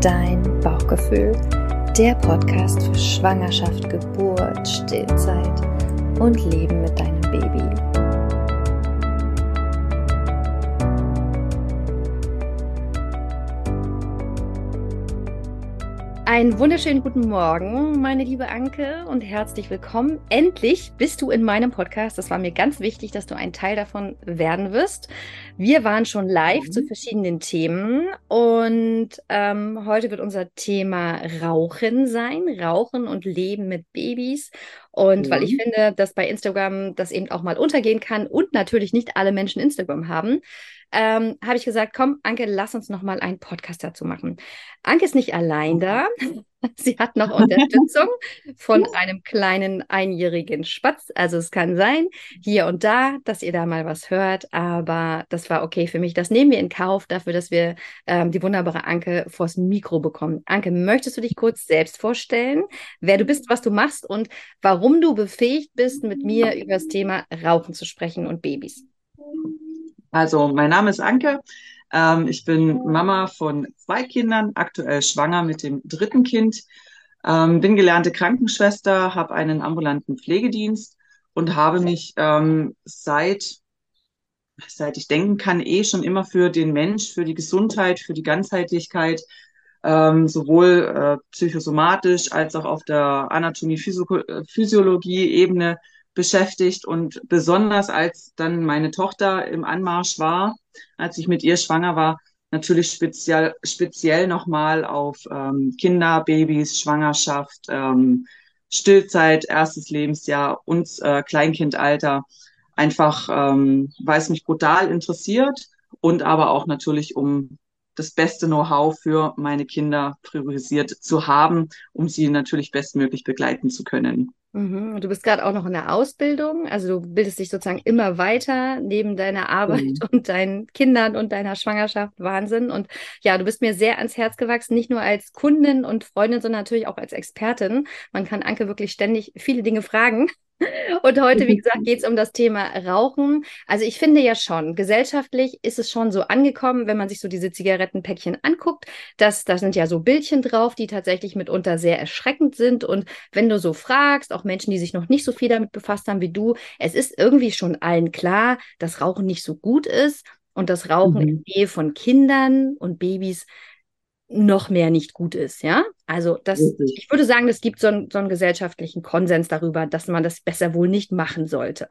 dein Bauchgefühl, der Podcast für Schwangerschaft, Geburt, Stillzeit und Leben mit deinem Baby. Einen wunderschönen guten Morgen, meine liebe Anke, und herzlich willkommen. Endlich bist du in meinem Podcast. Das war mir ganz wichtig, dass du ein Teil davon werden wirst. Wir waren schon live mhm. zu verschiedenen Themen und ähm, heute wird unser Thema Rauchen sein. Rauchen und Leben mit Babys. Und mhm. weil ich mhm. finde, dass bei Instagram das eben auch mal untergehen kann und natürlich nicht alle Menschen Instagram haben, ähm, habe ich gesagt, komm, Anke, lass uns noch mal einen Podcast dazu machen. Anke ist nicht allein da. Sie hat noch Unterstützung von einem kleinen einjährigen Spatz. Also es kann sein, hier und da, dass ihr da mal was hört, aber das war okay für mich. Das nehmen wir in Kauf dafür, dass wir ähm, die wunderbare Anke vors Mikro bekommen. Anke, möchtest du dich kurz selbst vorstellen, wer du bist, was du machst und warum du befähigt bist, mit mir über das Thema Rauchen zu sprechen und Babys? Also, mein Name ist Anke. Ähm, ich bin Mama von zwei Kindern, aktuell schwanger mit dem dritten Kind. Ähm, bin gelernte Krankenschwester, habe einen ambulanten Pflegedienst und habe mich ähm, seit seit ich denken kann, eh schon immer für den Mensch, für die Gesundheit, für die Ganzheitlichkeit, ähm, sowohl äh, psychosomatisch als auch auf der Anatomie-Physiologie-Ebene beschäftigt und besonders als dann meine Tochter im Anmarsch war, als ich mit ihr schwanger war, natürlich speziell, speziell nochmal auf ähm, Kinder, Babys, Schwangerschaft, ähm, Stillzeit, erstes Lebensjahr und äh, Kleinkindalter. Einfach, ähm, weil es mich brutal interessiert und aber auch natürlich, um das beste Know-how für meine Kinder priorisiert zu haben, um sie natürlich bestmöglich begleiten zu können. Mhm. Und du bist gerade auch noch in der Ausbildung, also du bildest dich sozusagen immer weiter neben deiner Arbeit mhm. und deinen Kindern und deiner Schwangerschaft. Wahnsinn. Und ja, du bist mir sehr ans Herz gewachsen, nicht nur als Kundin und Freundin, sondern natürlich auch als Expertin. Man kann Anke wirklich ständig viele Dinge fragen. Und heute, wie gesagt, geht es um das Thema Rauchen. Also ich finde ja schon, gesellschaftlich ist es schon so angekommen, wenn man sich so diese Zigarettenpäckchen anguckt, dass da sind ja so Bildchen drauf, die tatsächlich mitunter sehr erschreckend sind. Und wenn du so fragst, auch Menschen, die sich noch nicht so viel damit befasst haben wie du, es ist irgendwie schon allen klar, dass Rauchen nicht so gut ist und das Rauchen mhm. in Nähe von Kindern und Babys noch mehr nicht gut ist, ja? Also das, ich würde sagen, es gibt so, ein, so einen gesellschaftlichen Konsens darüber, dass man das besser wohl nicht machen sollte.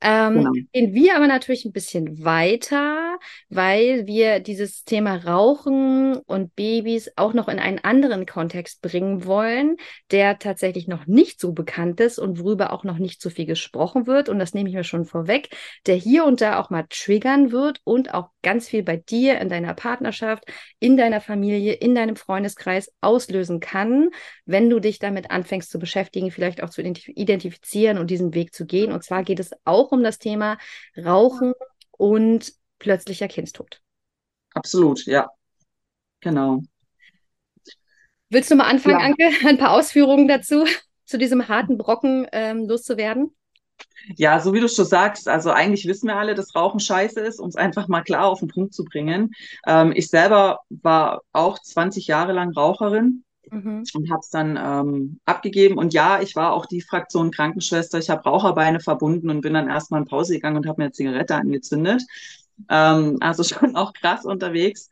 Ähm, genau. Gehen wir aber natürlich ein bisschen weiter, weil wir dieses Thema Rauchen und Babys auch noch in einen anderen Kontext bringen wollen, der tatsächlich noch nicht so bekannt ist und worüber auch noch nicht so viel gesprochen wird. Und das nehme ich mir schon vorweg, der hier und da auch mal triggern wird und auch ganz viel bei dir in deiner Partnerschaft, in deiner Familie, in deinem Freundeskreis auslösen kann, wenn du dich damit anfängst zu beschäftigen, vielleicht auch zu identifizieren und diesen Weg zu gehen. Und zwar geht es auch auch um das Thema Rauchen und plötzlicher Kindstod. Absolut, ja. Genau. Willst du mal anfangen, ja. Anke, ein paar Ausführungen dazu, zu diesem harten Brocken ähm, loszuwerden? Ja, so wie du schon sagst, also eigentlich wissen wir alle, dass Rauchen scheiße ist, um es einfach mal klar auf den Punkt zu bringen. Ähm, ich selber war auch 20 Jahre lang Raucherin mhm. und habe es dann ähm, abgegeben. Und ja, ich war auch die Fraktion Krankenschwester. Ich habe Raucherbeine verbunden und bin dann erstmal in Pause gegangen und habe mir eine Zigarette angezündet. Ähm, also schon auch krass unterwegs.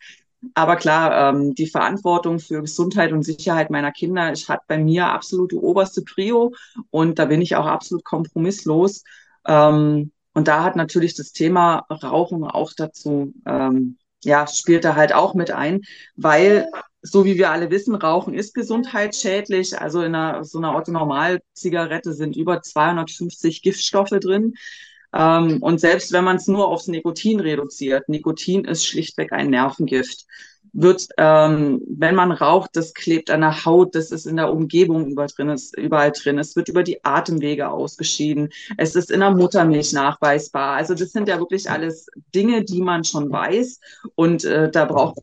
Aber klar, ähm, die Verantwortung für Gesundheit und Sicherheit meiner Kinder ich hat bei mir absolut die oberste Prio und da bin ich auch absolut kompromisslos. Ähm, und da hat natürlich das Thema Rauchen auch dazu, ähm, ja, spielt da halt auch mit ein, weil so wie wir alle wissen, Rauchen ist gesundheitsschädlich. Also in einer, so einer Otto-Normal-Zigarette sind über 250 Giftstoffe drin. Ähm, und selbst wenn man es nur aufs Nikotin reduziert, Nikotin ist schlichtweg ein Nervengift. Wird, ähm, wenn man raucht, das klebt an der Haut, das ist in der Umgebung über drin, ist, überall drin. Es wird über die Atemwege ausgeschieden. Es ist in der Muttermilch nachweisbar. Also das sind ja wirklich alles Dinge, die man schon weiß. Und äh, da braucht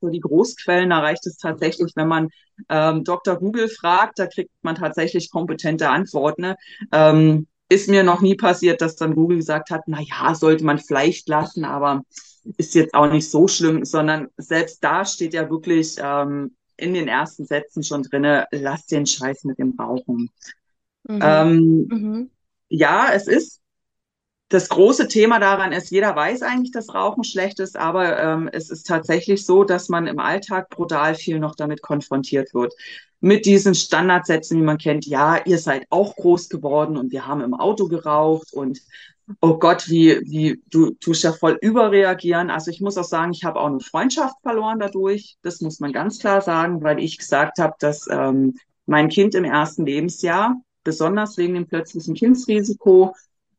so die Großquellen, da reicht es tatsächlich, wenn man ähm, Dr. Google fragt, da kriegt man tatsächlich kompetente Antworten. Ne? Ähm, ist mir noch nie passiert, dass dann Google gesagt hat, na ja, sollte man vielleicht lassen, aber ist jetzt auch nicht so schlimm, sondern selbst da steht ja wirklich ähm, in den ersten Sätzen schon drinne, lass den Scheiß mit dem Rauchen. Mhm. Ähm, mhm. Ja, es ist das große Thema daran ist, jeder weiß eigentlich, dass Rauchen schlecht ist, aber ähm, es ist tatsächlich so, dass man im Alltag brutal viel noch damit konfrontiert wird. Mit diesen Standardsätzen, die man kennt, ja, ihr seid auch groß geworden und wir haben im Auto geraucht und oh Gott, wie, wie, du tust ja voll überreagieren. Also ich muss auch sagen, ich habe auch eine Freundschaft verloren dadurch. Das muss man ganz klar sagen, weil ich gesagt habe, dass ähm, mein Kind im ersten Lebensjahr, besonders wegen dem plötzlichen Kindsrisiko,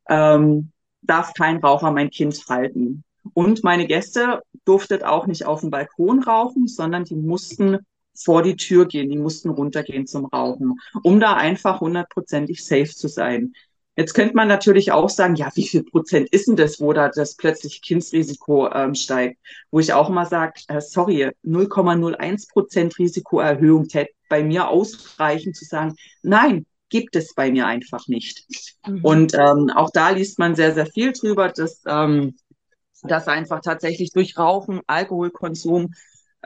ähm, darf kein Raucher mein Kind halten. Und meine Gäste durften auch nicht auf dem Balkon rauchen, sondern die mussten vor die Tür gehen, die mussten runtergehen zum Rauchen, um da einfach hundertprozentig safe zu sein. Jetzt könnte man natürlich auch sagen, ja, wie viel Prozent ist denn das, wo da das plötzliche Kindsrisiko ähm, steigt? Wo ich auch immer sage, äh, sorry, 0,01 Prozent Risikoerhöhung täte bei mir ausreichen zu sagen, nein, gibt es bei mir einfach nicht. Mhm. Und ähm, auch da liest man sehr, sehr viel drüber, dass, ähm, dass einfach tatsächlich durch Rauchen, Alkoholkonsum,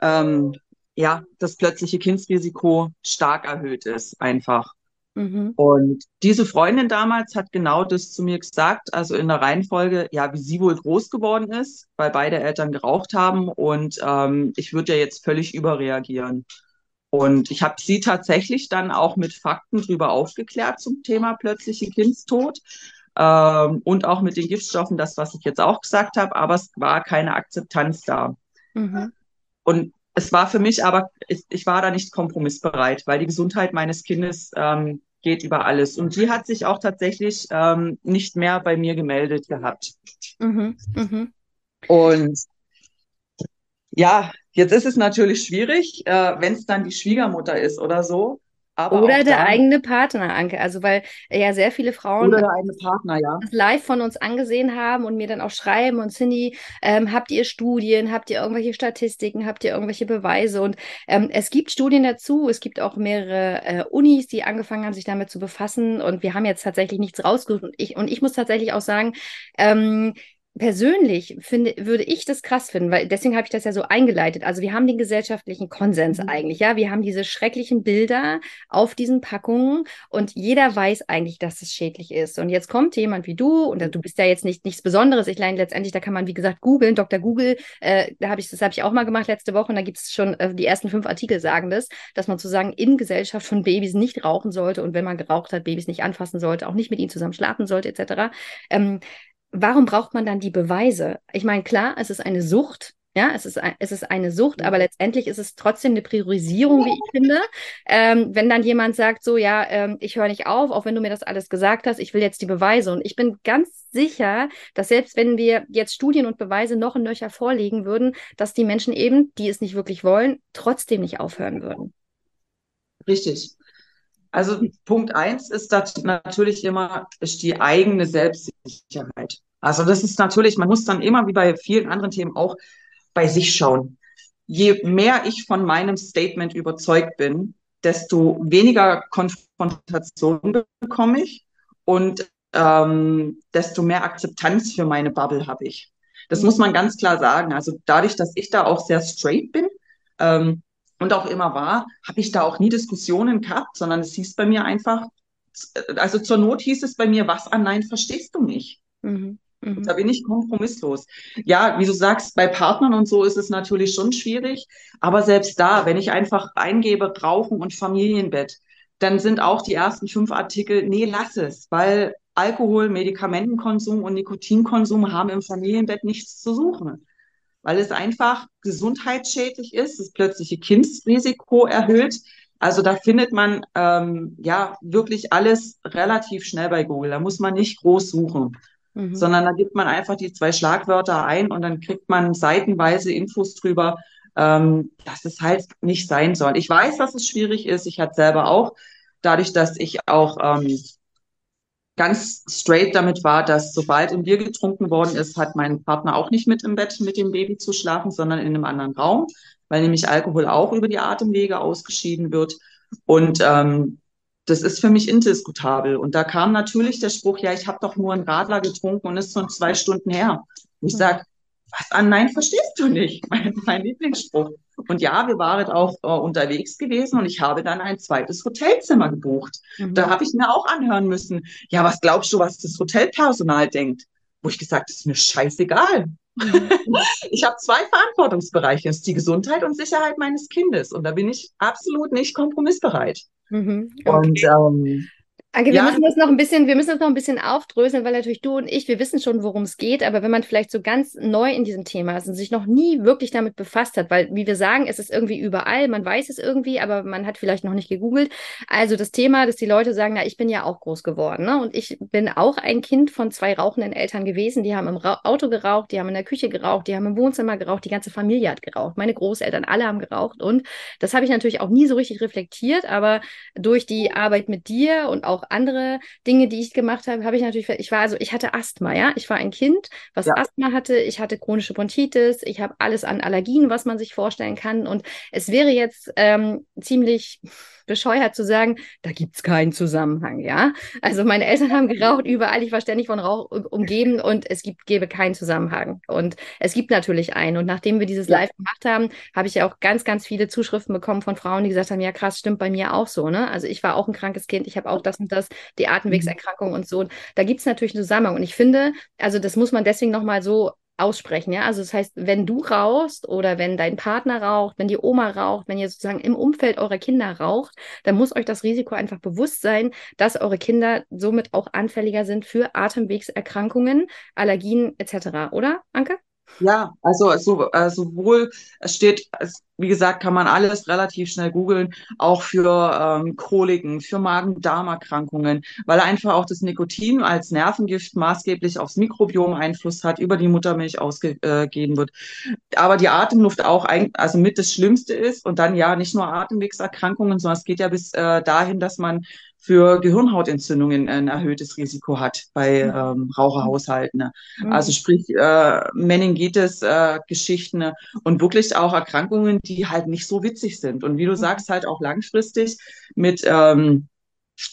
ähm, ja, das plötzliche Kindsrisiko stark erhöht ist, einfach. Mhm. Und diese Freundin damals hat genau das zu mir gesagt, also in der Reihenfolge, ja, wie sie wohl groß geworden ist, weil beide Eltern geraucht haben und ähm, ich würde ja jetzt völlig überreagieren. Und ich habe sie tatsächlich dann auch mit Fakten drüber aufgeklärt zum Thema plötzliche Kindstod ähm, und auch mit den Giftstoffen, das, was ich jetzt auch gesagt habe, aber es war keine Akzeptanz da. Mhm. Und es war für mich aber, ich, ich, war da nicht kompromissbereit, weil die Gesundheit meines Kindes ähm, geht über alles. Und die hat sich auch tatsächlich ähm, nicht mehr bei mir gemeldet gehabt. Mhm. Mhm. Und ja, Jetzt ist es natürlich schwierig, äh, wenn es dann die Schwiegermutter ist oder so. Aber oder der dann, eigene Partner, Anke. Also weil ja sehr viele Frauen Partner, ja. das live von uns angesehen haben und mir dann auch schreiben und Cindy, ähm, habt ihr Studien, habt ihr irgendwelche Statistiken, habt ihr irgendwelche Beweise? Und ähm, es gibt Studien dazu, es gibt auch mehrere äh, Unis, die angefangen haben, sich damit zu befassen. Und wir haben jetzt tatsächlich nichts rausgesucht. Und ich, und ich muss tatsächlich auch sagen, ähm, persönlich finde, würde ich das krass finden, weil deswegen habe ich das ja so eingeleitet. Also wir haben den gesellschaftlichen Konsens mhm. eigentlich, ja. Wir haben diese schrecklichen Bilder auf diesen Packungen und jeder weiß eigentlich, dass es schädlich ist. Und jetzt kommt jemand wie du und du bist ja jetzt nicht nichts Besonderes. Ich meine, letztendlich, da kann man, wie gesagt, googeln, Dr. Google, äh, da habe ich, das habe ich auch mal gemacht letzte Woche und da gibt es schon äh, die ersten fünf Artikel sagen das, dass man sozusagen in Gesellschaft von Babys nicht rauchen sollte und wenn man geraucht hat, Babys nicht anfassen sollte, auch nicht mit ihnen zusammen schlafen sollte, etc. Ähm, warum braucht man dann die Beweise? Ich meine, klar, es ist eine Sucht, ja, es ist, es ist eine Sucht, aber letztendlich ist es trotzdem eine Priorisierung, wie ich finde. Ähm, wenn dann jemand sagt, so, ja, ähm, ich höre nicht auf, auch wenn du mir das alles gesagt hast, ich will jetzt die Beweise. Und ich bin ganz sicher, dass selbst wenn wir jetzt Studien und Beweise noch in Löcher vorlegen würden, dass die Menschen eben, die es nicht wirklich wollen, trotzdem nicht aufhören würden. Richtig. Also Punkt eins ist natürlich immer ist die eigene Selbstsicherheit. Also das ist natürlich, man muss dann immer wie bei vielen anderen Themen auch bei sich schauen. Je mehr ich von meinem Statement überzeugt bin, desto weniger Konfrontation bekomme ich und ähm, desto mehr Akzeptanz für meine Bubble habe ich. Das muss man ganz klar sagen. Also dadurch, dass ich da auch sehr straight bin, ähm, und auch immer war, habe ich da auch nie Diskussionen gehabt, sondern es hieß bei mir einfach, also zur Not hieß es bei mir, was an Nein verstehst du nicht? Mhm. Mhm. Da bin ich kompromisslos. Ja, wie du sagst, bei Partnern und so ist es natürlich schon schwierig, aber selbst da, wenn ich einfach eingebe, Rauchen und Familienbett, dann sind auch die ersten fünf Artikel, nee, lass es, weil Alkohol, Medikamentenkonsum und Nikotinkonsum haben im Familienbett nichts zu suchen weil es einfach gesundheitsschädlich ist, das plötzliche Kindsrisiko erhöht. Also da findet man ähm, ja wirklich alles relativ schnell bei Google. Da muss man nicht groß suchen, mhm. sondern da gibt man einfach die zwei Schlagwörter ein und dann kriegt man seitenweise Infos drüber, ähm, dass es halt nicht sein soll. Ich weiß, dass es schwierig ist. Ich hatte selber auch, dadurch, dass ich auch ähm, ganz straight damit war, dass sobald ein Bier getrunken worden ist, hat mein Partner auch nicht mit im Bett mit dem Baby zu schlafen, sondern in einem anderen Raum, weil nämlich Alkohol auch über die Atemwege ausgeschieden wird. Und ähm, das ist für mich indiskutabel. Und da kam natürlich der Spruch, ja, ich habe doch nur einen Radler getrunken und ist schon zwei Stunden her. Und ich sage, was an Nein verstehst du nicht? Mein, mein Lieblingsspruch. Und ja, wir waren auch äh, unterwegs gewesen und ich habe dann ein zweites Hotelzimmer gebucht. Mhm. Da habe ich mir auch anhören müssen, ja, was glaubst du, was das Hotelpersonal denkt? Wo ich gesagt, ist mir scheißegal. Mhm. ich habe zwei Verantwortungsbereiche, das ist die Gesundheit und Sicherheit meines Kindes. Und da bin ich absolut nicht kompromissbereit. Mhm, okay. Und ähm, Anke, wir ja. müssen das noch ein bisschen, wir müssen das noch ein bisschen aufdröseln, weil natürlich du und ich, wir wissen schon, worum es geht, aber wenn man vielleicht so ganz neu in diesem Thema ist und sich noch nie wirklich damit befasst hat, weil, wie wir sagen, es ist irgendwie überall, man weiß es irgendwie, aber man hat vielleicht noch nicht gegoogelt. Also das Thema, dass die Leute sagen, na, ich bin ja auch groß geworden, ne? Und ich bin auch ein Kind von zwei rauchenden Eltern gewesen, die haben im Ra Auto geraucht, die haben in der Küche geraucht, die haben im Wohnzimmer geraucht, die ganze Familie hat geraucht, meine Großeltern, alle haben geraucht und das habe ich natürlich auch nie so richtig reflektiert, aber durch die Arbeit mit dir und auch andere Dinge, die ich gemacht habe, habe ich natürlich, ich war also, ich hatte Asthma, ja. Ich war ein Kind, was ja. Asthma hatte, ich hatte chronische Bronchitis, ich habe alles an Allergien, was man sich vorstellen kann. Und es wäre jetzt ähm, ziemlich bescheuert zu sagen, da gibt es keinen Zusammenhang, ja. Also meine Eltern haben geraucht überall, ich war ständig von Rauch umgeben und es gibt, gäbe keinen Zusammenhang. Und es gibt natürlich einen. Und nachdem wir dieses Live gemacht haben, habe ich ja auch ganz, ganz viele Zuschriften bekommen von Frauen, die gesagt haben, ja krass, stimmt bei mir auch so, ne? Also ich war auch ein krankes Kind, ich habe auch das und das, die Atemwegserkrankung und so. Da gibt es natürlich einen Zusammenhang. Und ich finde, also das muss man deswegen nochmal so aussprechen. Ja? Also das heißt, wenn du rauchst oder wenn dein Partner raucht, wenn die Oma raucht, wenn ihr sozusagen im Umfeld eurer Kinder raucht, dann muss euch das Risiko einfach bewusst sein, dass eure Kinder somit auch anfälliger sind für Atemwegserkrankungen, Allergien etc. Oder, Anke? Ja, also, also äh, sowohl, es steht, es, wie gesagt, kann man alles relativ schnell googeln, auch für ähm, Koliken, für Magen-Darm-Erkrankungen, weil einfach auch das Nikotin als Nervengift maßgeblich aufs Mikrobiom Einfluss hat, über die Muttermilch ausgegeben wird. Aber die Atemluft auch ein, also mit das Schlimmste ist und dann ja nicht nur Atemwegserkrankungen, sondern es geht ja bis äh, dahin, dass man für Gehirnhautentzündungen ein erhöhtes Risiko hat bei mhm. ähm, Raucherhaushalten. Ne? Mhm. Also sprich äh, Meningitis-Geschichten äh, und wirklich auch Erkrankungen, die halt nicht so witzig sind. Und wie du mhm. sagst, halt auch langfristig mit, ähm,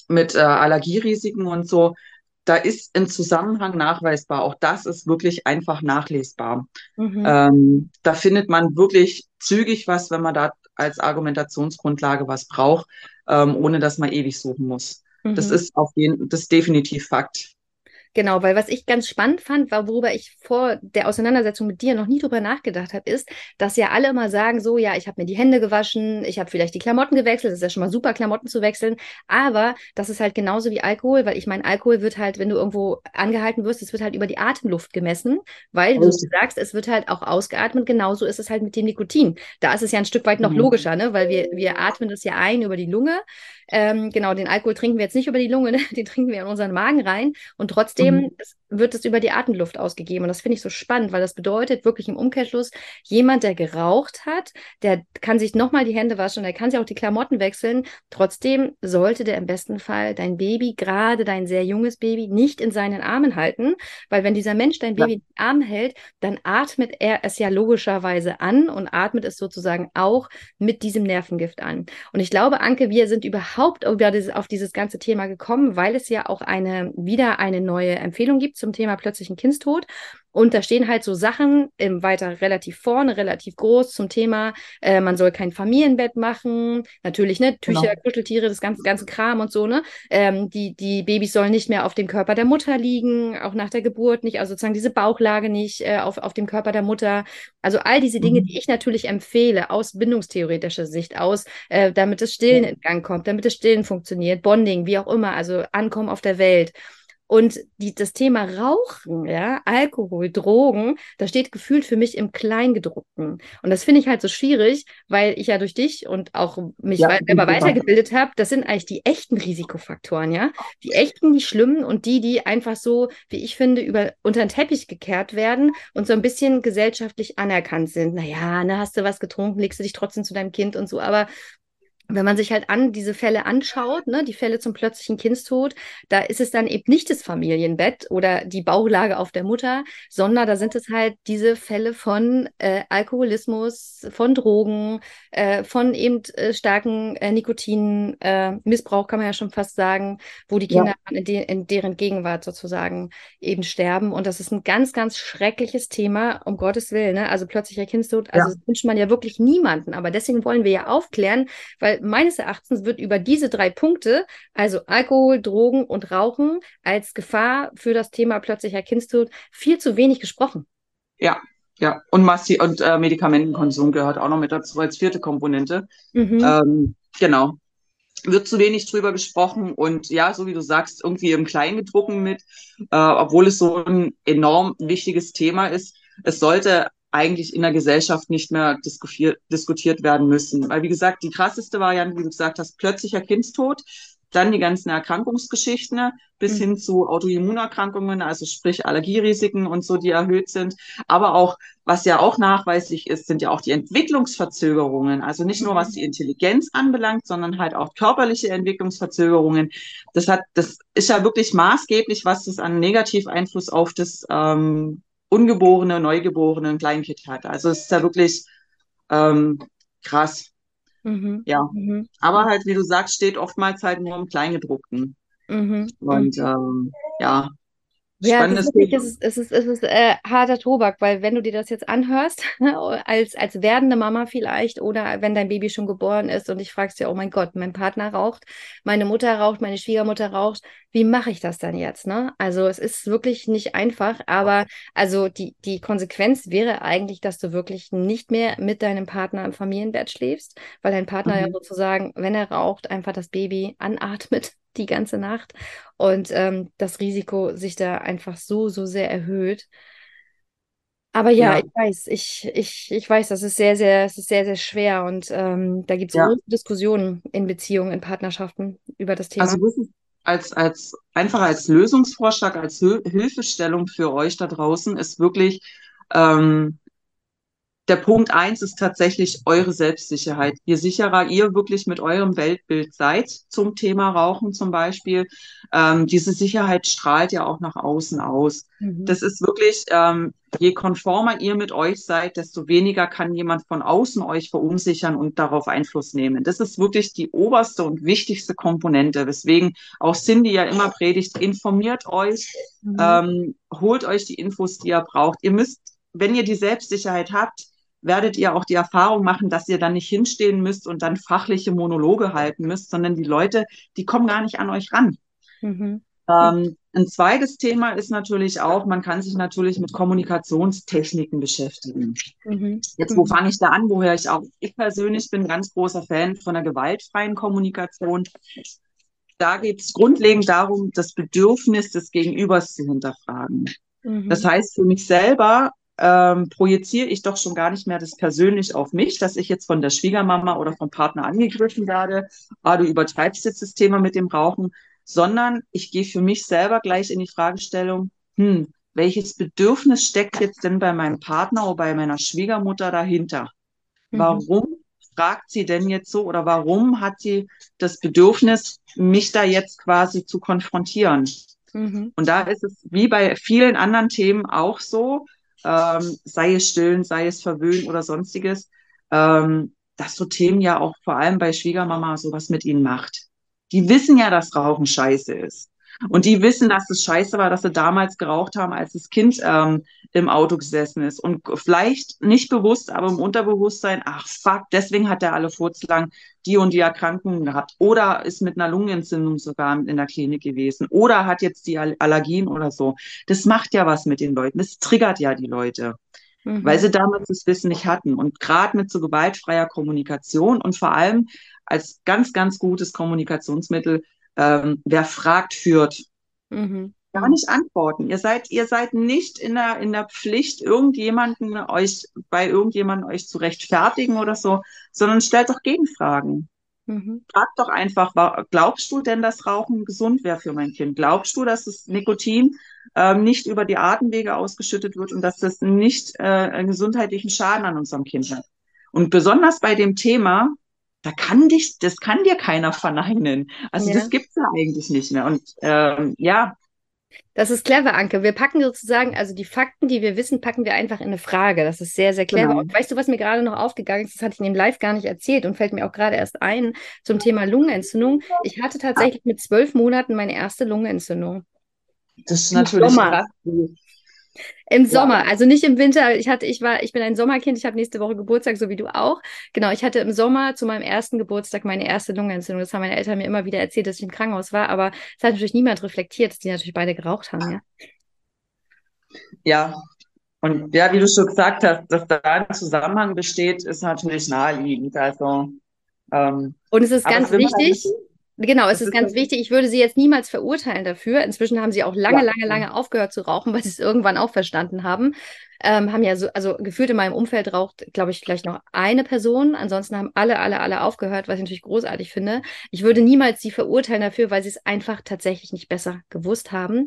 mit äh, Allergierisiken und so, da ist ein Zusammenhang nachweisbar. Auch das ist wirklich einfach nachlesbar. Mhm. Ähm, da findet man wirklich zügig was, wenn man da als Argumentationsgrundlage was braucht ähm, ohne dass man ewig suchen muss. Mhm. Das ist auf jeden, das ist definitiv Fakt. Genau, weil was ich ganz spannend fand, war, worüber ich vor der Auseinandersetzung mit dir noch nie drüber nachgedacht habe, ist, dass ja alle immer sagen, so, ja, ich habe mir die Hände gewaschen, ich habe vielleicht die Klamotten gewechselt, das ist ja schon mal super, Klamotten zu wechseln, aber das ist halt genauso wie Alkohol, weil ich meine, Alkohol wird halt, wenn du irgendwo angehalten wirst, es wird halt über die Atemluft gemessen, weil du sagst, es wird halt auch ausgeatmet, genauso ist es halt mit dem Nikotin. Da ist es ja ein Stück weit noch mhm. logischer, ne? weil wir, wir atmen das ja ein über die Lunge, ähm, genau, den Alkohol trinken wir jetzt nicht über die Lunge, ne? den trinken wir in unseren Magen rein. Und trotzdem mhm. Wird es über die Atemluft ausgegeben. Und das finde ich so spannend, weil das bedeutet wirklich im Umkehrschluss, jemand, der geraucht hat, der kann sich nochmal die Hände waschen, der kann sich auch die Klamotten wechseln. Trotzdem sollte der im besten Fall dein Baby, gerade dein sehr junges Baby, nicht in seinen Armen halten. Weil wenn dieser Mensch dein Baby ja. in den Arm hält, dann atmet er es ja logischerweise an und atmet es sozusagen auch mit diesem Nervengift an. Und ich glaube, Anke, wir sind überhaupt auf dieses ganze Thema gekommen, weil es ja auch eine, wieder eine neue Empfehlung gibt zum Thema plötzlichen Kindstod. Und da stehen halt so Sachen ähm, weiter relativ vorne, relativ groß zum Thema, äh, man soll kein Familienbett machen, natürlich, ne, Tücher, genau. Kuscheltiere, das ganze, ganze Kram und so, ne? Ähm, die, die Babys sollen nicht mehr auf dem Körper der Mutter liegen, auch nach der Geburt nicht, also sozusagen diese Bauchlage nicht äh, auf, auf dem Körper der Mutter. Also all diese Dinge, mhm. die ich natürlich empfehle, aus bindungstheoretischer Sicht, aus, äh, damit das Stillen in Gang kommt, damit das Stillen funktioniert, Bonding, wie auch immer, also Ankommen auf der Welt. Und die, das Thema Rauchen, ja, Alkohol, Drogen, das steht gefühlt für mich im Kleingedruckten. Und das finde ich halt so schwierig, weil ich ja durch dich und auch mich ja, selber weitergebildet habe, das sind eigentlich die echten Risikofaktoren, ja. Die echten, die schlimmen und die, die einfach so, wie ich finde, über, unter den Teppich gekehrt werden und so ein bisschen gesellschaftlich anerkannt sind. Naja, ne, hast du was getrunken, legst du dich trotzdem zu deinem Kind und so, aber wenn man sich halt an diese Fälle anschaut, ne, die Fälle zum plötzlichen Kindstod, da ist es dann eben nicht das Familienbett oder die Bauchlage auf der Mutter, sondern da sind es halt diese Fälle von äh, Alkoholismus, von Drogen, äh, von eben äh, starken äh, Nikotinmissbrauch, äh, kann man ja schon fast sagen, wo die Kinder ja. in, de in, deren Gegenwart sozusagen eben sterben. Und das ist ein ganz, ganz schreckliches Thema, um Gottes Willen. Ne? Also plötzlicher Kindstod, also ja. das wünscht man ja wirklich niemanden. Aber deswegen wollen wir ja aufklären, weil meines Erachtens wird über diese drei Punkte, also Alkohol, Drogen und Rauchen, als Gefahr für das Thema plötzlicher Kindstod viel zu wenig gesprochen. Ja, ja. Und Massi und äh, Medikamentenkonsum gehört auch noch mit dazu als vierte Komponente. Mhm. Ähm, genau. Wird zu wenig drüber gesprochen und ja, so wie du sagst, irgendwie im Kleingedrucken mit, äh, obwohl es so ein enorm wichtiges Thema ist. Es sollte eigentlich in der Gesellschaft nicht mehr diskutiert, diskutiert werden müssen. Weil, wie gesagt, die krasseste Variante, wie du gesagt hast, plötzlicher Kindstod, dann die ganzen Erkrankungsgeschichten bis mhm. hin zu Autoimmunerkrankungen, also sprich Allergierisiken und so, die erhöht sind. Aber auch, was ja auch nachweislich ist, sind ja auch die Entwicklungsverzögerungen. Also nicht nur was die Intelligenz anbelangt, sondern halt auch körperliche Entwicklungsverzögerungen. Das hat, das ist ja wirklich maßgeblich, was das an Negativeinfluss auf das ähm, ungeborene, neugeborene ein Kleinkind hat. Also es ist ja wirklich ähm, krass. Mhm. Ja. Mhm. Aber halt, wie du sagst, steht oftmals halt nur im Kleingedruckten. Mhm. Und ähm, ja, ja, ist, es ist, es ist, es ist äh, harter Tobak, weil wenn du dir das jetzt anhörst, als, als werdende Mama vielleicht, oder wenn dein Baby schon geboren ist und ich fragst dir, oh mein Gott, mein Partner raucht, meine Mutter raucht, meine Schwiegermutter raucht, wie mache ich das dann jetzt? Ne? Also es ist wirklich nicht einfach, aber also die, die Konsequenz wäre eigentlich, dass du wirklich nicht mehr mit deinem Partner im Familienbett schläfst, weil dein Partner mhm. ja sozusagen, wenn er raucht, einfach das Baby anatmet die ganze Nacht und ähm, das Risiko sich da einfach so, so sehr erhöht. Aber ja, ja, ich weiß, ich, ich, ich weiß, das ist sehr, sehr, es ist sehr, sehr schwer und ähm, da gibt es ja. große Diskussionen in Beziehungen, in Partnerschaften über das Thema. Also als, als einfach als Lösungsvorschlag, als Hilfestellung für euch da draußen ist wirklich ähm, der Punkt eins ist tatsächlich eure Selbstsicherheit. Je sicherer ihr wirklich mit eurem Weltbild seid zum Thema Rauchen zum Beispiel, ähm, diese Sicherheit strahlt ja auch nach außen aus. Mhm. Das ist wirklich, ähm, je konformer ihr mit euch seid, desto weniger kann jemand von außen euch verunsichern und darauf Einfluss nehmen. Das ist wirklich die oberste und wichtigste Komponente, weswegen auch Cindy ja immer predigt, informiert euch, mhm. ähm, holt euch die Infos, die ihr braucht. Ihr müsst wenn ihr die Selbstsicherheit habt, werdet ihr auch die Erfahrung machen, dass ihr dann nicht hinstehen müsst und dann fachliche Monologe halten müsst, sondern die Leute, die kommen gar nicht an euch ran. Mhm. Ähm, ein zweites Thema ist natürlich auch, man kann sich natürlich mit Kommunikationstechniken beschäftigen. Mhm. Jetzt, wo fange ich da an? Woher ich auch, ich persönlich bin ganz großer Fan von der gewaltfreien Kommunikation. Da geht es grundlegend darum, das Bedürfnis des Gegenübers zu hinterfragen. Mhm. Das heißt, für mich selber ähm, projiziere ich doch schon gar nicht mehr das persönlich auf mich, dass ich jetzt von der Schwiegermama oder vom Partner angegriffen werde, ah, du übertreibst jetzt das Thema mit dem Rauchen, sondern ich gehe für mich selber gleich in die Fragestellung, hm, welches Bedürfnis steckt jetzt denn bei meinem Partner oder bei meiner Schwiegermutter dahinter? Mhm. Warum fragt sie denn jetzt so oder warum hat sie das Bedürfnis, mich da jetzt quasi zu konfrontieren? Mhm. Und da ist es wie bei vielen anderen Themen auch so, ähm, sei es stillen, sei es verwöhnen oder sonstiges, ähm, dass so Themen ja auch vor allem bei Schwiegermama sowas mit ihnen macht. Die wissen ja, dass Rauchen scheiße ist. Und die wissen, dass es scheiße war, dass sie damals geraucht haben, als das Kind ähm, im Auto gesessen ist. Und vielleicht nicht bewusst, aber im Unterbewusstsein, ach fuck, deswegen hat er alle furzlang die und die Erkrankungen gehabt. Oder ist mit einer Lungenentzündung sogar in der Klinik gewesen. Oder hat jetzt die Allergien oder so. Das macht ja was mit den Leuten. Das triggert ja die Leute. Mhm. Weil sie damals das Wissen nicht hatten. Und gerade mit so gewaltfreier Kommunikation und vor allem als ganz, ganz gutes Kommunikationsmittel ähm, wer fragt, führt. Mhm. Gar nicht antworten. Ihr seid, ihr seid nicht in der, in der Pflicht, irgendjemanden euch, bei irgendjemandem euch zu rechtfertigen oder so, sondern stellt doch Gegenfragen. Mhm. Frag doch einfach, glaubst du denn, dass Rauchen gesund wäre für mein Kind? Glaubst du, dass das Nikotin ähm, nicht über die Atemwege ausgeschüttet wird und dass das nicht äh, einen gesundheitlichen Schaden an unserem Kind hat? Und besonders bei dem Thema, da kann dich, das kann dir keiner verneinen. Also ja. das gibt's ja eigentlich nicht mehr. Und ähm, ja, das ist clever, Anke. Wir packen sozusagen, also die Fakten, die wir wissen, packen wir einfach in eine Frage. Das ist sehr, sehr clever. Genau. Und weißt du, was mir gerade noch aufgegangen ist? Das hatte ich in dem Live gar nicht erzählt und fällt mir auch gerade erst ein zum Thema Lungenentzündung. Ich hatte tatsächlich mit zwölf Monaten meine erste Lungenentzündung. Das ist natürlich krass. Im Sommer, also nicht im Winter. Ich hatte, ich war, ich bin ein Sommerkind, ich habe nächste Woche Geburtstag, so wie du auch. Genau, ich hatte im Sommer zu meinem ersten Geburtstag meine erste Lungenentzündung. Das haben meine Eltern mir immer wieder erzählt, dass ich im Krankenhaus war, aber es hat natürlich niemand reflektiert, dass die natürlich beide geraucht haben, ja. Ja, und ja, wie du schon gesagt hast, dass da ein Zusammenhang besteht, ist natürlich naheliegend. Also, ähm, und es ist ganz wichtig, Genau, es ist, ist ganz wichtig. Ich würde sie jetzt niemals verurteilen dafür. Inzwischen haben sie auch lange, ja. lange, lange aufgehört zu rauchen, weil sie es irgendwann auch verstanden haben. Ähm, haben ja so, also gefühlt in meinem Umfeld raucht, glaube ich, vielleicht noch eine Person. Ansonsten haben alle, alle, alle aufgehört, was ich natürlich großartig finde. Ich würde niemals sie verurteilen dafür, weil sie es einfach tatsächlich nicht besser gewusst haben.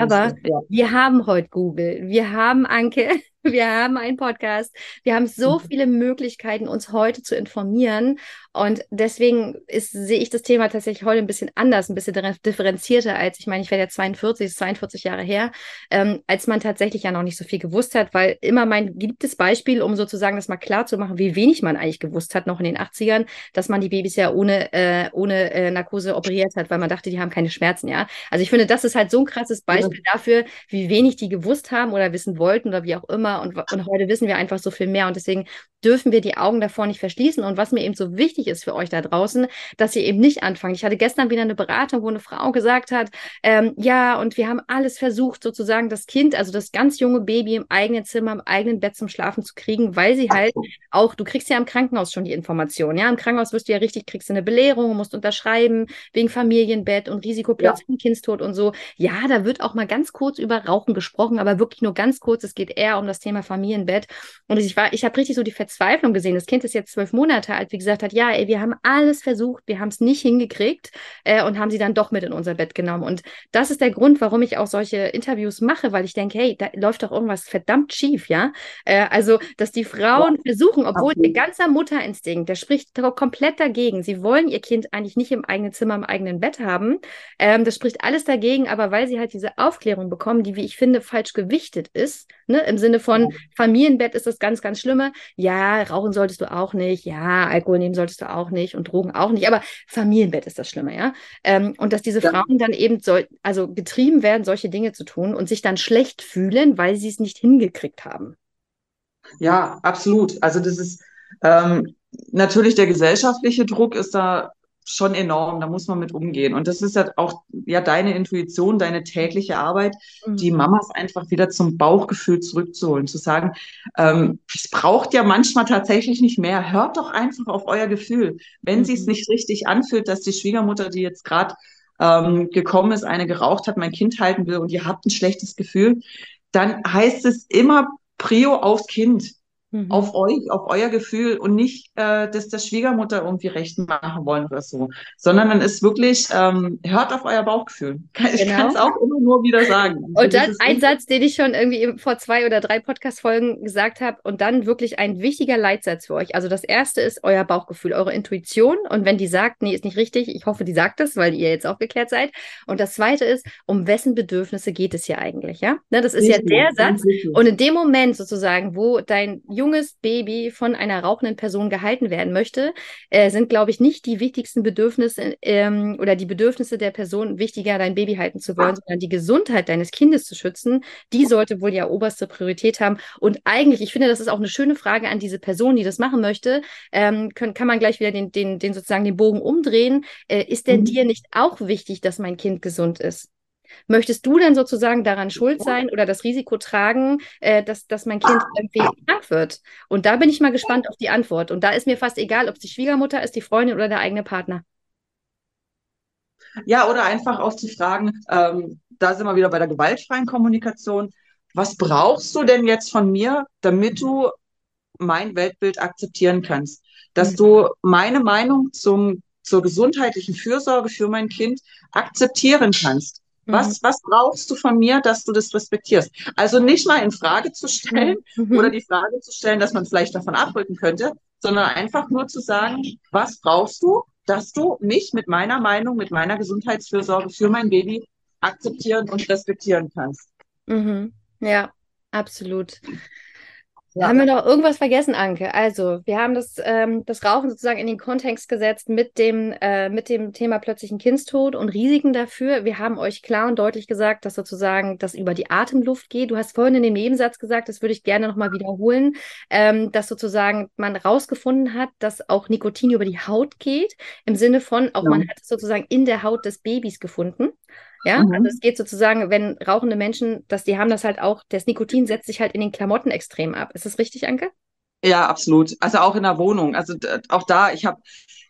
Aber ja. wir haben heute Google, wir haben Anke, wir haben einen Podcast, wir haben so mhm. viele Möglichkeiten, uns heute zu informieren. Und deswegen ist, sehe ich das Thema tatsächlich heute ein bisschen anders, ein bisschen differenzierter als, ich meine, ich werde ja 42, ist 42 Jahre her, ähm, als man tatsächlich ja noch nicht so viel gewusst hat, weil immer mein geliebtes Beispiel, um sozusagen das mal klar zu machen, wie wenig man eigentlich gewusst hat, noch in den 80ern, dass man die Babys ja ohne, äh, ohne äh, Narkose operiert hat, weil man dachte, die haben keine Schmerzen, ja. Also ich finde, das ist halt so ein krasses Beispiel ja. dafür, wie wenig die gewusst haben oder wissen wollten oder wie auch immer. Und, und heute wissen wir einfach so viel mehr. Und deswegen dürfen wir die Augen davor nicht verschließen. Und was mir eben so wichtig ist für euch da draußen, dass ihr eben nicht anfangt. Ich hatte gestern wieder eine Beratung, wo eine Frau gesagt hat, ähm, ja, und wir haben alles versucht, sozusagen das Kind, also das ganz junge Baby im eigenen Zimmer, im eigenen Bett zum Schlafen zu kriegen, weil sie halt auch, du kriegst ja im Krankenhaus schon die Information. Ja, im Krankenhaus wirst du ja richtig, kriegst du eine Belehrung, musst unterschreiben wegen Familienbett und Risiko plötzlich ja. Kindstod und so. Ja, da wird auch mal ganz kurz über Rauchen gesprochen, aber wirklich nur ganz kurz. Es geht eher um das Thema Familienbett. Und ich war, ich habe richtig so die Verzweiflung gesehen. Das Kind ist jetzt zwölf Monate alt, wie gesagt hat, ja, ey, wir haben alles versucht, wir haben es nicht hingekriegt äh, und haben sie dann doch mit in unser Bett genommen. Und das ist der Grund, warum ich auch solche Interviews mache, weil ich denke, hey, da läuft doch irgendwas verdammt schief, ja. Äh, also, dass die Frauen versuchen, obwohl okay. ihr ganzer Mutterinstinkt, der spricht komplett dagegen. Sie wollen ihr Kind eigentlich nicht im eigenen Zimmer, im eigenen Bett haben. Ähm, das spricht alles dagegen, aber weil sie halt diese Aufklärung bekommen, die, wie ich finde, falsch gewichtet ist, ne? im Sinne von. Familienbett ist das ganz, ganz Schlimme. Ja, rauchen solltest du auch nicht. Ja, Alkohol nehmen solltest du auch nicht und Drogen auch nicht. Aber Familienbett ist das Schlimme, ja. Ähm, und dass diese ja. Frauen dann eben so, also getrieben werden, solche Dinge zu tun und sich dann schlecht fühlen, weil sie es nicht hingekriegt haben. Ja, absolut. Also das ist ähm, natürlich der gesellschaftliche Druck ist da schon enorm, da muss man mit umgehen. Und das ist ja auch ja deine Intuition, deine tägliche Arbeit, mhm. die Mamas einfach wieder zum Bauchgefühl zurückzuholen, zu sagen, ähm, es braucht ja manchmal tatsächlich nicht mehr. Hört doch einfach auf euer Gefühl. Wenn mhm. sie es nicht richtig anfühlt, dass die Schwiegermutter, die jetzt gerade ähm, gekommen ist, eine geraucht hat, mein Kind halten will und ihr habt ein schlechtes Gefühl, dann heißt es immer Prio aufs Kind mhm. auf euch, auf euer Gefühl und nicht, äh, dass der Schwiegermutter irgendwie recht machen wollen oder so, sondern dann ist wirklich, ähm, hört auf euer Bauchgefühl. Ich genau. kann es auch immer nur wieder sagen. Und dann ein Satz, den ich schon irgendwie vor zwei oder drei Podcast-Folgen gesagt habe und dann wirklich ein wichtiger Leitsatz für euch. Also das erste ist euer Bauchgefühl, eure Intuition und wenn die sagt, nee, ist nicht richtig, ich hoffe, die sagt es, weil ihr jetzt aufgeklärt seid. Und das zweite ist, um wessen Bedürfnisse geht es hier eigentlich, ja? Ne, das ist ja der Satz. Und in dem Moment sozusagen, wo dein junges Baby von einer rauchenden Person gehalten werden möchte, äh, sind, glaube ich, nicht die wichtigsten Bedürfnisse ähm, oder die Bedürfnisse der Person wichtiger, dein Baby halten zu wollen, sondern die Gesundheit deines Kindes zu schützen. Die sollte wohl ja oberste Priorität haben. Und eigentlich, ich finde, das ist auch eine schöne Frage an diese Person, die das machen möchte. Ähm, können, kann man gleich wieder den, den, den sozusagen den Bogen umdrehen. Äh, ist denn mhm. dir nicht auch wichtig, dass mein Kind gesund ist? Möchtest du denn sozusagen daran schuld sein oder das Risiko tragen, äh, dass, dass mein Kind irgendwie krank wird? Und da bin ich mal gespannt auf die Antwort. Und da ist mir fast egal, ob es die Schwiegermutter ist, die Freundin oder der eigene Partner. Ja, oder einfach auch zu fragen, ähm, da sind wir wieder bei der gewaltfreien Kommunikation. Was brauchst du denn jetzt von mir, damit du mein Weltbild akzeptieren kannst? Dass mhm. du meine Meinung zum, zur gesundheitlichen Fürsorge für mein Kind akzeptieren kannst. Was, mhm. was brauchst du von mir, dass du das respektierst? Also nicht mal in Frage zu stellen mhm. oder die Frage zu stellen, dass man vielleicht davon abrücken könnte, sondern einfach nur zu sagen, was brauchst du, dass du mich mit meiner Meinung, mit meiner Gesundheitsfürsorge für mein Baby akzeptieren und respektieren kannst. Mhm. Ja, absolut. Ja. Haben wir noch irgendwas vergessen, Anke? Also, wir haben das, ähm, das Rauchen sozusagen in den Kontext gesetzt mit dem, äh, mit dem Thema plötzlichen Kindstod und Risiken dafür. Wir haben euch klar und deutlich gesagt, dass sozusagen das über die Atemluft geht. Du hast vorhin in dem Nebensatz gesagt, das würde ich gerne nochmal wiederholen, ähm, dass sozusagen man rausgefunden hat, dass auch Nikotin über die Haut geht, im Sinne von, auch ja. man hat es sozusagen in der Haut des Babys gefunden. Ja, mhm. also es geht sozusagen, wenn rauchende Menschen, dass die haben das halt auch, das Nikotin setzt sich halt in den Klamotten extrem ab. Ist das richtig, Anke? Ja, absolut. Also auch in der Wohnung. Also auch da, ich habe,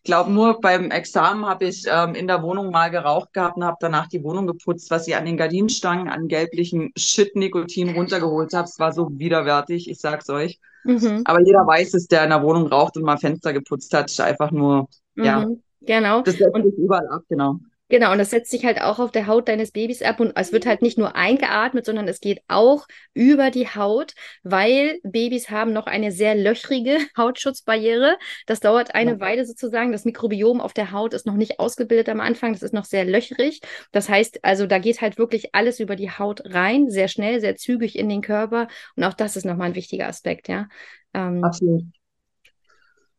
glaube nur beim Examen habe ich ähm, in der Wohnung mal geraucht gehabt und habe danach die Wohnung geputzt, was ich an den Gardinenstangen an gelblichen Shit-Nikotin runtergeholt habe. Es war so widerwärtig, ich sag's euch. Mhm. Aber jeder weiß es, der in der Wohnung raucht und mal Fenster geputzt hat, ist einfach nur, mhm. ja. Genau. Das setzt sich überall ab, genau. Genau, und das setzt sich halt auch auf der Haut deines Babys ab und es wird halt nicht nur eingeatmet, sondern es geht auch über die Haut, weil Babys haben noch eine sehr löchrige Hautschutzbarriere. Das dauert eine ja. Weile sozusagen. Das Mikrobiom auf der Haut ist noch nicht ausgebildet am Anfang, das ist noch sehr löchrig. Das heißt, also da geht halt wirklich alles über die Haut rein, sehr schnell, sehr zügig in den Körper und auch das ist nochmal ein wichtiger Aspekt, ja. Ähm, Absolut.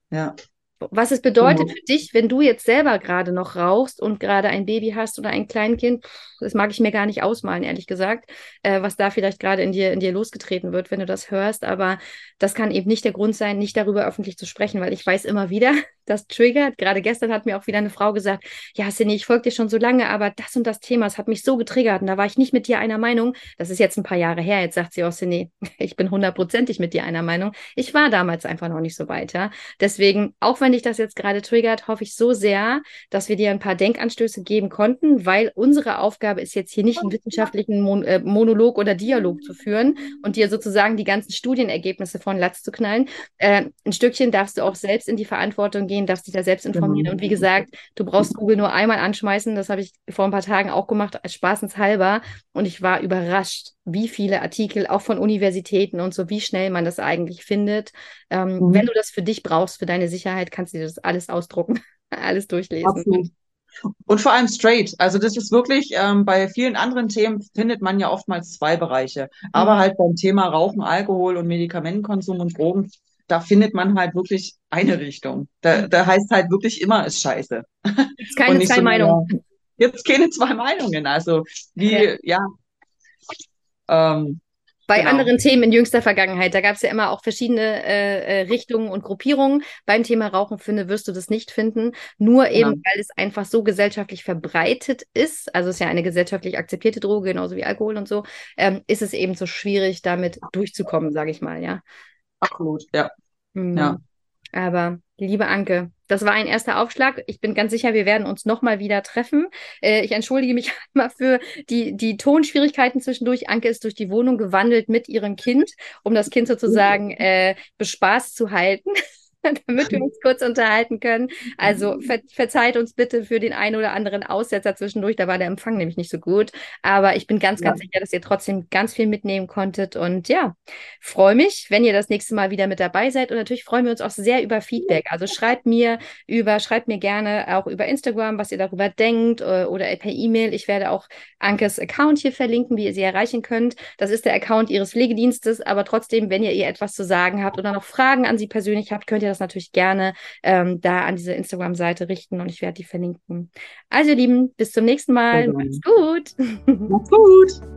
Ja was es bedeutet genau. für dich, wenn du jetzt selber gerade noch rauchst und gerade ein Baby hast oder ein Kleinkind, das mag ich mir gar nicht ausmalen, ehrlich gesagt, äh, was da vielleicht gerade in dir, in dir losgetreten wird, wenn du das hörst. Aber das kann eben nicht der Grund sein, nicht darüber öffentlich zu sprechen, weil ich weiß immer wieder, das triggert. Gerade gestern hat mir auch wieder eine Frau gesagt, ja, Cindy, ich folge dir schon so lange, aber das und das Thema, es hat mich so getriggert und da war ich nicht mit dir einer Meinung. Das ist jetzt ein paar Jahre her. Jetzt sagt sie auch, Cindy, ich bin hundertprozentig mit dir einer Meinung. Ich war damals einfach noch nicht so weit, ja. Deswegen, auch wenn dich das jetzt gerade triggert, hoffe ich so sehr, dass wir dir ein paar Denkanstöße geben konnten, weil unsere Aufgabe ist jetzt hier nicht einen wissenschaftlichen Mon äh, Monolog oder Dialog zu führen und dir sozusagen die ganzen Studienergebnisse von Latz zu knallen. Äh, ein Stückchen darfst du auch selbst in die Verantwortung gehen gehen, darfst dich da selbst informieren. Genau. Und wie gesagt, du brauchst Google nur einmal anschmeißen. Das habe ich vor ein paar Tagen auch gemacht, als spaßenshalber. Und ich war überrascht, wie viele Artikel, auch von Universitäten und so, wie schnell man das eigentlich findet. Ähm, mhm. Wenn du das für dich brauchst, für deine Sicherheit, kannst du dir das alles ausdrucken, alles durchlesen. Absolut. Und vor allem straight. Also das ist wirklich, ähm, bei vielen anderen Themen findet man ja oftmals zwei Bereiche. Aber mhm. halt beim Thema Rauchen, Alkohol und Medikamentenkonsum und Drogen da findet man halt wirklich eine Richtung. Da, da heißt halt wirklich immer, ist scheiße. Jetzt keine zwei so, Meinungen. Jetzt keine zwei Meinungen. Also wie, ja. ja ähm, bei genau. anderen Themen in jüngster Vergangenheit, da gab es ja immer auch verschiedene äh, äh, Richtungen und Gruppierungen. Beim Thema Rauchen finde, wirst du das nicht finden. Nur eben, genau. weil es einfach so gesellschaftlich verbreitet ist, also es ist ja eine gesellschaftlich akzeptierte Droge, genauso wie Alkohol und so, ähm, ist es eben so schwierig, damit durchzukommen, sage ich mal, ja. Absolut, ja. Mhm. ja. Aber liebe Anke, das war ein erster Aufschlag. Ich bin ganz sicher, wir werden uns nochmal wieder treffen. Äh, ich entschuldige mich einmal für die, die Tonschwierigkeiten zwischendurch. Anke ist durch die Wohnung gewandelt mit ihrem Kind, um das Kind sozusagen äh, bespaßt zu halten. damit wir uns kurz unterhalten können. Also ver verzeiht uns bitte für den einen oder anderen Aussetzer zwischendurch. Da war der Empfang nämlich nicht so gut. Aber ich bin ganz, ganz ja. sicher, dass ihr trotzdem ganz viel mitnehmen konntet. Und ja, freue mich, wenn ihr das nächste Mal wieder mit dabei seid. Und natürlich freuen wir uns auch sehr über Feedback. Also schreibt mir über, schreibt mir gerne auch über Instagram, was ihr darüber denkt äh, oder per E-Mail. Ich werde auch Ankes Account hier verlinken, wie ihr sie erreichen könnt. Das ist der Account ihres Pflegedienstes. Aber trotzdem, wenn ihr ihr etwas zu sagen habt oder noch Fragen an sie persönlich habt, könnt ihr das das natürlich gerne ähm, da an diese Instagram-Seite richten und ich werde die verlinken. Also, ihr Lieben, bis zum nächsten Mal. Macht's gut. Macht's gut.